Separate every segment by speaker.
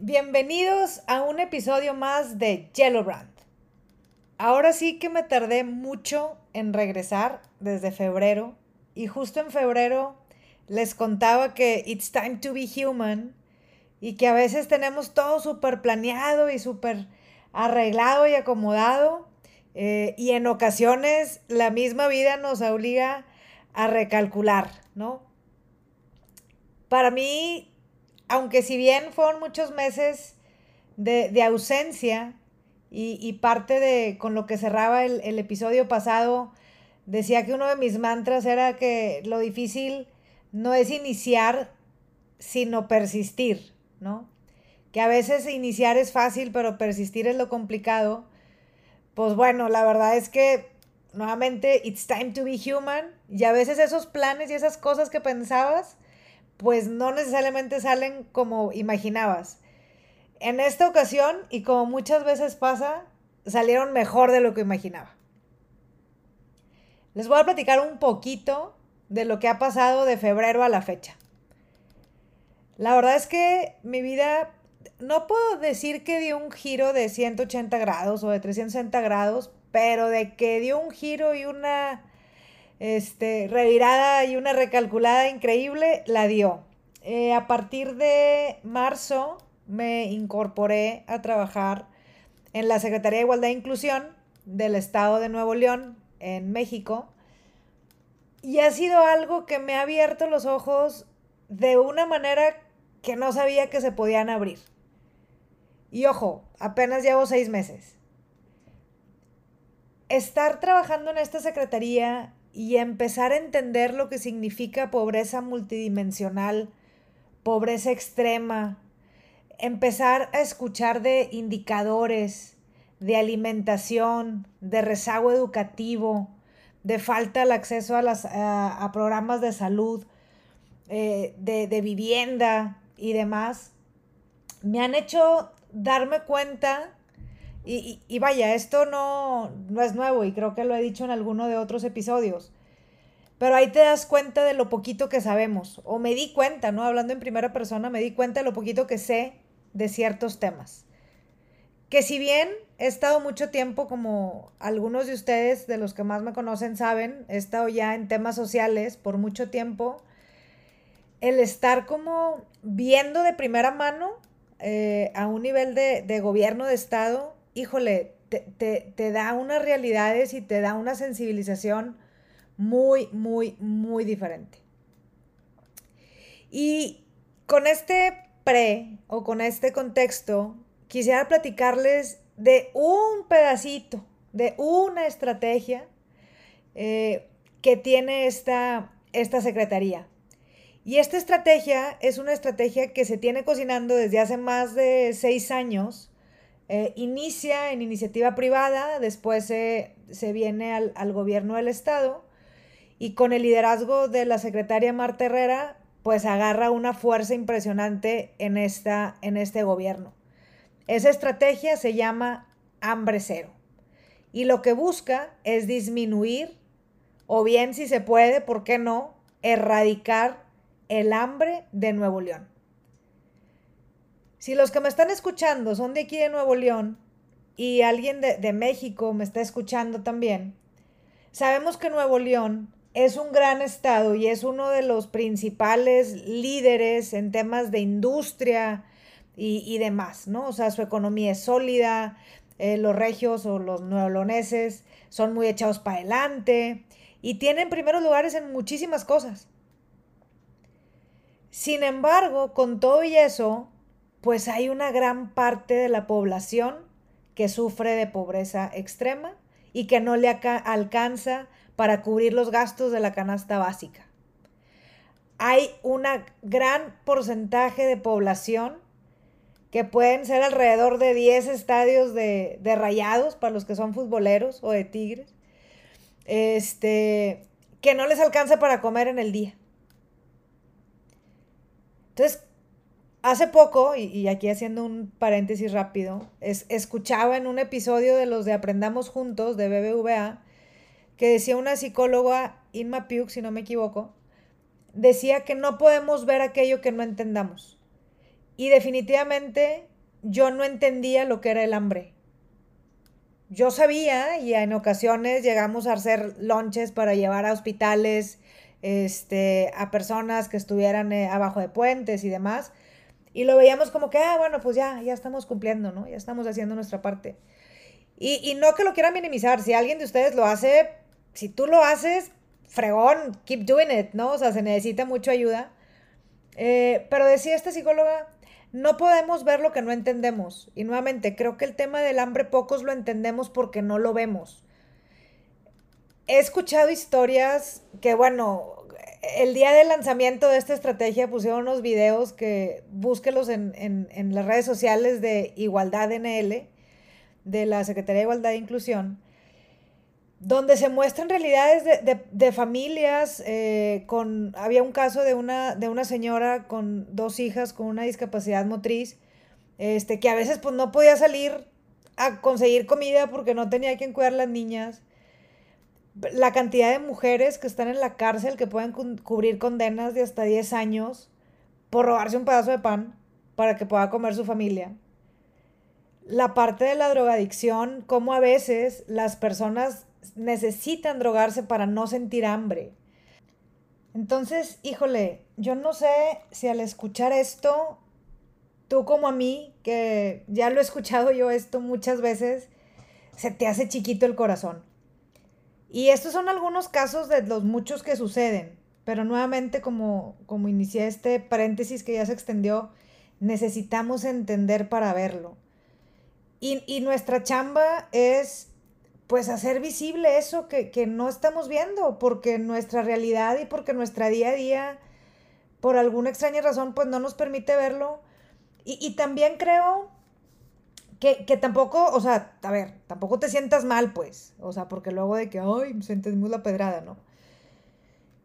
Speaker 1: Bienvenidos a un episodio más de Yellow Brand. Ahora sí que me tardé mucho en regresar desde febrero y justo en febrero les contaba que it's time to be human y que a veces tenemos todo súper planeado y súper arreglado y acomodado eh, y en ocasiones la misma vida nos obliga a recalcular, ¿no? Para mí aunque si bien fueron muchos meses de, ausencia y, parte de con lo que cerraba el, el, episodio pasado, decía que uno de mis mantras era que lo difícil no es iniciar, sino persistir, ¿no? Que a veces iniciar es fácil, pero persistir es lo complicado. Pues bueno, la verdad es que nuevamente, it's time to be human. Y a veces esos planes y esas cosas que pensabas, pues no necesariamente salen como imaginabas. En esta ocasión, y como muchas veces pasa, salieron mejor de lo que imaginaba. Les voy a platicar un poquito de lo que ha pasado de febrero a la fecha. La verdad es que mi vida, no puedo decir que dio un giro de 180 grados o de 360 grados, pero de que dio un giro y una este, revirada y una recalculada increíble, la dio. Eh, a partir de marzo me incorporé a trabajar en la Secretaría de Igualdad e Inclusión del Estado de Nuevo León, en México. Y ha sido algo que me ha abierto los ojos de una manera que no sabía que se podían abrir. Y ojo, apenas llevo seis meses. Estar trabajando en esta secretaría y empezar a entender lo que significa pobreza multidimensional, pobreza extrema, empezar a escuchar de indicadores, de alimentación, de rezago educativo, de falta al acceso a, las, a, programas de salud, eh, de, vivienda y demás, me han hecho darme cuenta, y, y, vaya, esto no, no es nuevo y creo que lo he dicho en alguno de otros episodios, pero ahí te das cuenta de lo poquito que sabemos, o me di cuenta, ¿no? Hablando en primera persona, me di cuenta de lo poquito que sé de ciertos temas. Que si bien he estado mucho tiempo, como algunos de ustedes, de los que más me conocen, saben, he estado ya en temas sociales por mucho tiempo, el estar como viendo de primera mano eh, a un nivel de, gobierno de Estado, híjole, te, te da unas realidades y te da una sensibilización muy, muy, muy diferente. Y con este pre o con este contexto, quisiera platicarles de un pedacito, de una estrategia eh, que tiene esta, esta secretaría. Y esta estrategia es una estrategia que se tiene cocinando desde hace más de seis años. Eh, inicia en iniciativa privada, después se, viene al, al gobierno del Estado y con el liderazgo de la secretaria Marta Herrera, pues agarra una fuerza impresionante en, esta, en este gobierno. Esa estrategia se llama hambre cero y lo que busca es disminuir o bien si se puede, ¿por qué no?, erradicar el hambre de Nuevo León. Si los que me están escuchando son de aquí de Nuevo León y alguien de, de México me está escuchando también, sabemos que Nuevo León es un gran estado y es uno de los principales líderes en temas de industria y, demás, ¿no? O sea, su economía es sólida, eh, los regios o los neoloneses son muy echados para adelante y tienen primeros lugares en muchísimas cosas. Sin embargo, con todo y eso, pues hay una gran parte de la población que sufre de pobreza extrema y que no le alcanza para cubrir los gastos de la canasta básica. Hay un gran porcentaje de población que pueden ser alrededor de 10 estadios de, rayados para los que son futboleros o de tigres, este, que no les alcanza para comer en el día. Entonces, hace poco, y, aquí haciendo un paréntesis rápido, es, escuchaba en un episodio de los de Aprendamos Juntos de BBVA que decía una psicóloga, Inma Piuk, si no me equivoco, decía que no podemos ver aquello que no entendamos. Y definitivamente yo no entendía lo que era el hambre. Yo sabía y en ocasiones llegamos a hacer lonches para llevar a hospitales, este, a personas que estuvieran eh, abajo de puentes y demás. Y lo veíamos como que, ah, bueno, pues ya, ya estamos cumpliendo, ¿no? Ya estamos haciendo nuestra parte. Y, y no que lo quiera minimizar, si alguien de ustedes lo hace, si tú lo haces, fregón, keep doing it, ¿no? O sea, se necesita mucha ayuda. Eh, pero decía esta psicóloga, no podemos ver lo que no entendemos. Y nuevamente, creo que el tema del hambre pocos lo entendemos porque no lo vemos. He escuchado historias que, bueno, el día del lanzamiento de esta estrategia pusieron unos videos que búsquelos en, en las redes sociales de Igualdad NL, de la Secretaría de Igualdad e Inclusión donde se muestran realidades de, familias eh, con, había un caso de una, de una señora con dos hijas con una discapacidad motriz, este, que a veces pues no podía salir a conseguir comida porque no tenía quien cuidar las niñas. La cantidad de mujeres que están en la cárcel que pueden cubrir condenas de hasta 10 años por robarse un pedazo de pan para que pueda comer su familia. La parte de la drogadicción, como a veces las personas necesitan drogarse para no sentir hambre. Entonces, híjole, yo no sé si al escuchar esto, tú como a mí, que ya lo he escuchado yo esto muchas veces, se te hace chiquito el corazón. Y estos son algunos casos de los muchos que suceden, pero nuevamente como, como inicié este paréntesis que ya se extendió, necesitamos entender para verlo. Y, y nuestra chamba es pues hacer visible eso que, no estamos viendo, porque nuestra realidad y porque nuestra día a día, por alguna extraña razón, pues no nos permite verlo. Y, también creo que, tampoco, o sea, a ver, tampoco te sientas mal, pues, o sea, porque luego de que, ay, sentimos la pedrada, ¿no?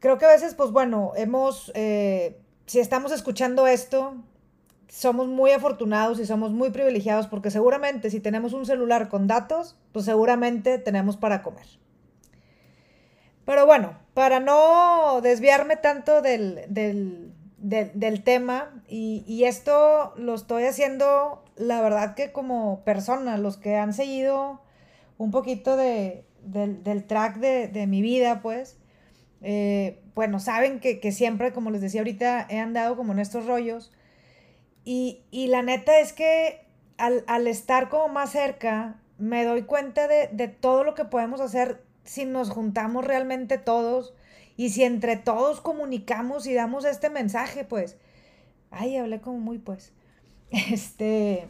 Speaker 1: Creo que a veces, pues bueno, hemos, eh, si estamos escuchando esto, somos muy afortunados y somos muy privilegiados porque seguramente si tenemos un celular con datos, pues seguramente tenemos para comer. Pero bueno, para no desviarme tanto del, tema, y, esto lo estoy haciendo, la verdad que como persona, los que han seguido un poquito del, track de, mi vida, pues, eh, bueno, saben que, que siempre, como les decía ahorita, he andado como en estos rollos. Y, la neta es que al, estar como más cerca, me doy cuenta de, todo lo que podemos hacer si nos juntamos realmente todos y si entre todos comunicamos y damos este mensaje, pues. Ay, hablé como muy, pues. Este.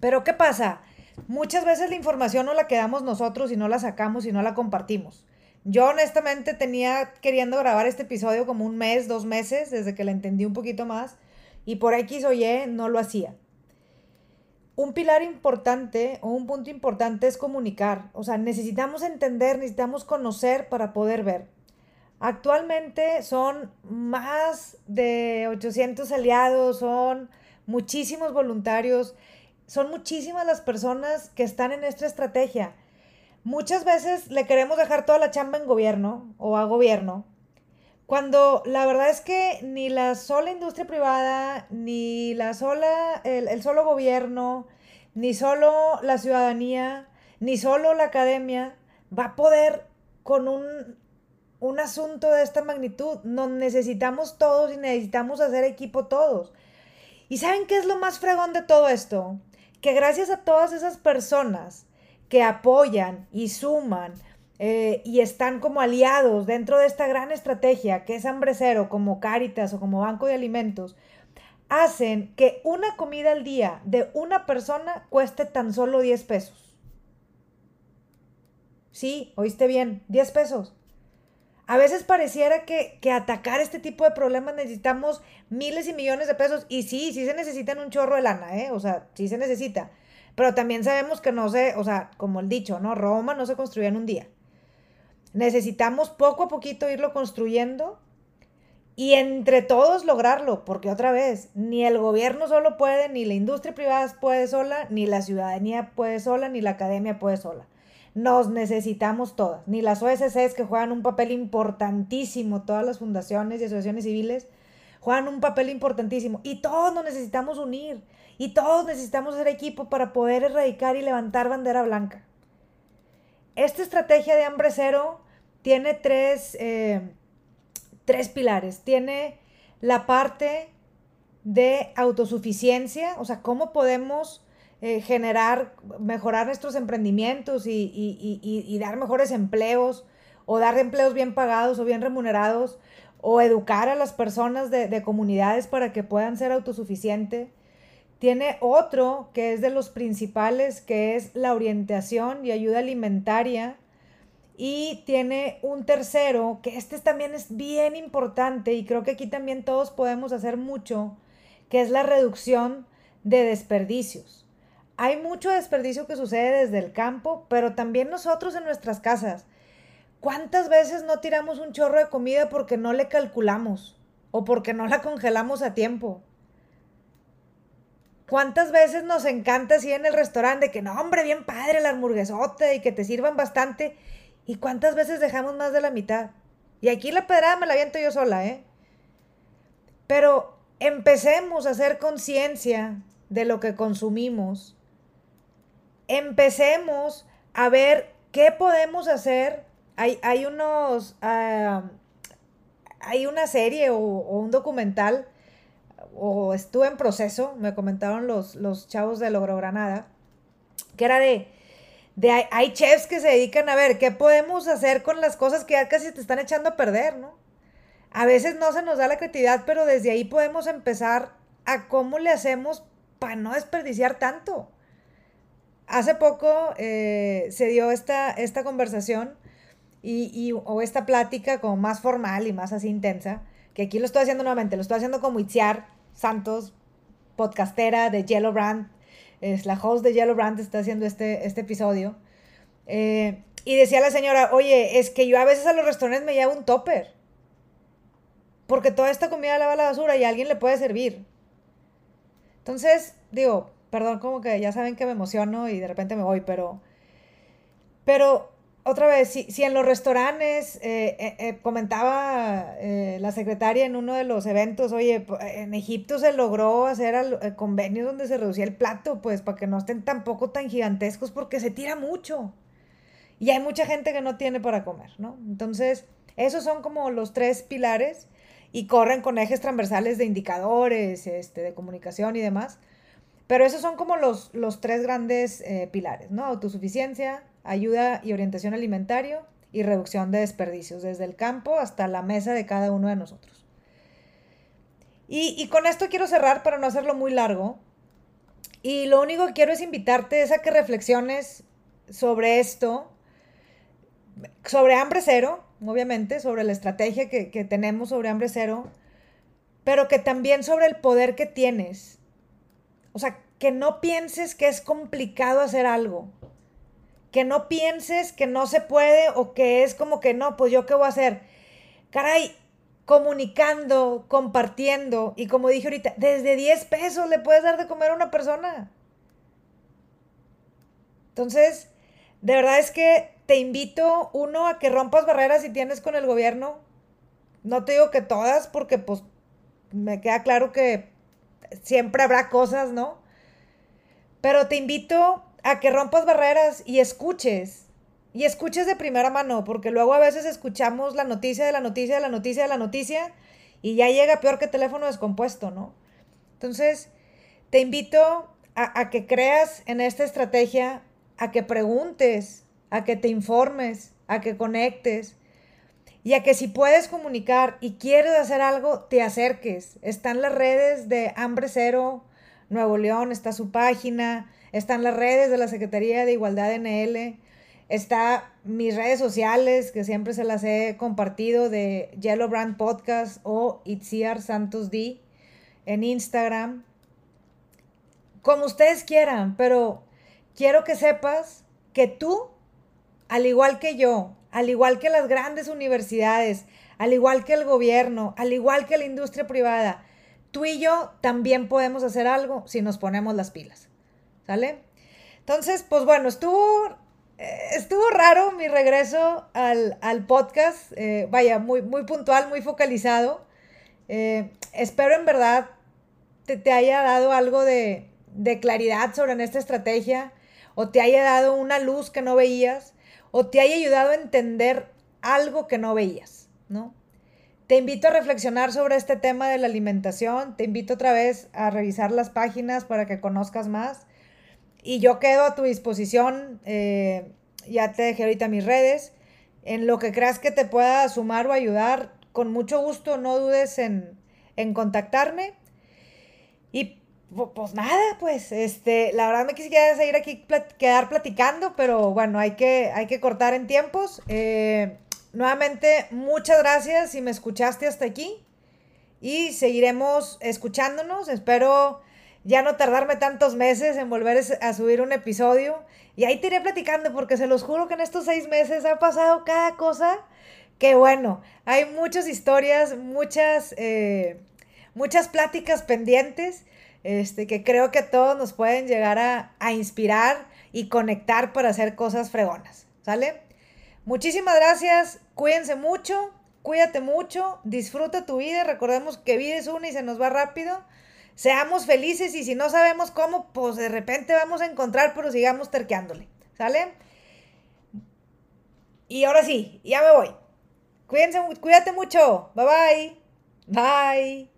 Speaker 1: Pero, ¿qué pasa? Muchas veces la información no la quedamos nosotros y no la sacamos y no la compartimos. Yo honestamente tenía queriendo grabar este episodio como un mes, dos meses, desde que la entendí un poquito más y por X o Y no lo hacía. Un pilar importante o un punto importante es comunicar. O sea, necesitamos entender, necesitamos conocer para poder ver. Actualmente son más de 800 aliados, son muchísimos voluntarios, son muchísimas las personas que están en esta estrategia. Muchas veces le queremos dejar toda la chamba en gobierno o a gobierno cuando la verdad es que ni la sola industria privada, ni la sola, el, solo gobierno, ni solo la ciudadanía, ni solo la academia va a poder con un, un asunto de esta magnitud. Nos necesitamos todos y necesitamos hacer equipo todos. ¿Y saben qué es lo más fregón de todo esto? Que gracias a todas esas personas que apoyan y suman eh, y están como aliados dentro de esta gran estrategia que es Hambre Cero, como Caritas o como Banco de Alimentos, hacen que una comida al día de una persona cueste tan solo 10 pesos. Sí, oíste bien, 10 pesos. A veces pareciera que, que, atacar este tipo de problemas necesitamos miles y millones de pesos. Y sí, sí se necesitan un chorro de lana, ¿eh? O sea, sí se necesita. Pero también sabemos que no se, o sea, como el dicho, ¿no? Roma no se construía en un día. Necesitamos poco a poquito irlo construyendo y entre todos lograrlo, porque otra vez, ni el gobierno solo puede, ni la industria privada puede sola, ni la ciudadanía puede sola, ni la academia puede sola. Nos necesitamos todas, ni las OSCs que juegan un papel importantísimo, todas las fundaciones y asociaciones civiles juegan un papel importantísimo y todos nos necesitamos unir y todos necesitamos ser equipo para poder erradicar y levantar bandera blanca. Esta estrategia de hambre cero tiene tres, eh, tres pilares. Tiene la parte de autosuficiencia, o sea, cómo podemos eh, generar, mejorar nuestros emprendimientos y, dar mejores empleos, o dar empleos bien pagados o bien remunerados, o educar a las personas de, de comunidades para que puedan ser autosuficientes. Tiene otro que es de los principales, que es la orientación y ayuda alimentaria. Y tiene un tercero, que este también es bien importante y creo que aquí también todos podemos hacer mucho, que es la reducción de desperdicios. Hay mucho desperdicio que sucede desde el campo, pero también nosotros en nuestras casas. ¿Cuántas veces no tiramos un chorro de comida porque no le calculamos o porque no la congelamos a tiempo? ¿Cuántas veces nos encanta así en el restaurante que no, hombre, bien padre la hamburguesota y que te sirvan bastante? ¿Y cuántas veces dejamos más de la mitad? Y aquí la pedrada me la aviento yo sola, ¿eh? Pero empecemos a hacer conciencia de lo que consumimos. Empecemos a ver qué podemos hacer. Hay, hay unos. Ah, hay una serie o, un documental o estuve en proceso, me comentaron los, los chavos de Logro Granada, que era de, de hay, chefs que se dedican a ver qué podemos hacer con las cosas que ya casi te están echando a perder, ¿no? A veces no se nos da la creatividad, pero desde ahí podemos empezar a cómo le hacemos para no desperdiciar tanto. Hace poco eh, se dio esta, esta conversación y, o esta plática como más formal y más así intensa, que aquí lo estoy haciendo nuevamente, lo estoy haciendo como Itziar, Santos, podcastera de Yellow Brand, es la host de Yellow Brand, está haciendo este, este episodio. Eh, y decía la señora, oye, es que yo a veces a los restaurantes me llevo un topper. Porque toda esta comida la va a la basura y alguien le puede servir. Entonces, digo, perdón, como que ya saben que me emociono y de repente me voy, pero. Pero otra vez, si, en los restaurantes, eh, eh, eh, comentaba la secretaria en uno de los eventos, oye, en Egipto se logró hacer convenios donde se reducía el plato, pues para que no estén tampoco tan gigantescos porque se tira mucho. Y hay mucha gente que no tiene para comer, ¿no? Entonces, esos son como los tres pilares y corren con ejes transversales de indicadores, este, de comunicación y demás. Pero esos son como los, los tres grandes pilares, ¿no? Autosuficiencia, ayuda y orientación alimentario y reducción de desperdicios, desde el campo hasta la mesa de cada uno de nosotros. Y, con esto quiero cerrar para no hacerlo muy largo. Y lo único que quiero es invitarte a que reflexiones sobre esto, sobre hambre cero, obviamente, sobre la estrategia que, que tenemos sobre hambre cero, pero que también sobre el poder que tienes. O sea, que no pienses que es complicado hacer algo que no pienses que no se puede o que es como que no, pues yo qué voy a hacer. Caray, comunicando, compartiendo y como dije ahorita, desde 10 pesos le puedes dar de comer a una persona. Entonces, de verdad es que te invito, uno, a que rompas barreras si tienes con el gobierno. No te digo que todas, porque pues me queda claro que siempre habrá cosas, ¿no? Pero te invito a que rompas barreras y escuches. Y escuches de primera mano, porque luego a veces escuchamos la noticia de la noticia de la noticia de la noticia y ya llega peor que teléfono descompuesto, ¿no? Entonces, te invito a, a que creas en esta estrategia, a que preguntes, a que te informes, a que conectes y a que si puedes comunicar y quieres hacer algo, te acerques. Están las redes de Hambre Cero Nuevo León, está su página, están las redes de la Secretaría de Igualdad NL. Está mis redes sociales, que siempre se las he compartido, de Yellow Brand Podcast o Itziar Santos D en Instagram. Como ustedes quieran, pero quiero que sepas que tú, al igual que yo, al igual que las grandes universidades, al igual que el gobierno, al igual que la industria privada, tú y yo también podemos hacer algo si nos ponemos las pilas. ¿Sale? Entonces, pues bueno, estuvo, eh, estuvo raro mi regreso al, podcast. Eh, vaya, muy, muy puntual, muy focalizado. Eh, espero en verdad te, te haya dado algo de, de claridad sobre esta estrategia o te haya dado una luz que no veías o te haya ayudado a entender algo que no veías, ¿no? Te invito a reflexionar sobre este tema de la alimentación, te invito otra vez a revisar las páginas para que conozcas más y yo quedo a tu disposición, eh, ya te dejé ahorita mis redes, en lo que creas que te pueda sumar o ayudar, con mucho gusto, no dudes en, en contactarme. Y pues nada, pues, este, la verdad me quisiera seguir aquí, quedar platicando, pero bueno, hay que, hay que cortar en tiempos. Eh, nuevamente, muchas gracias si me escuchaste hasta aquí y seguiremos escuchándonos. Espero ya no tardarme tantos meses en volver a subir un episodio. Y ahí te iré platicando porque se los juro que en estos seis meses ha pasado cada cosa que bueno, hay muchas historias, muchas, eh, muchas pláticas pendientes este, que creo que todos nos pueden llegar a, inspirar y conectar para hacer cosas fregonas, ¿sale? Muchísimas gracias, cuídense mucho, cuídate mucho, disfruta tu vida, recordemos que vida es una y se nos va rápido, seamos felices y si no sabemos cómo, pues de repente vamos a encontrar, pero sigamos terqueándole, ¿sale? Y ahora sí, ya me voy. Cuídense, cuídate mucho. Bye bye. Bye.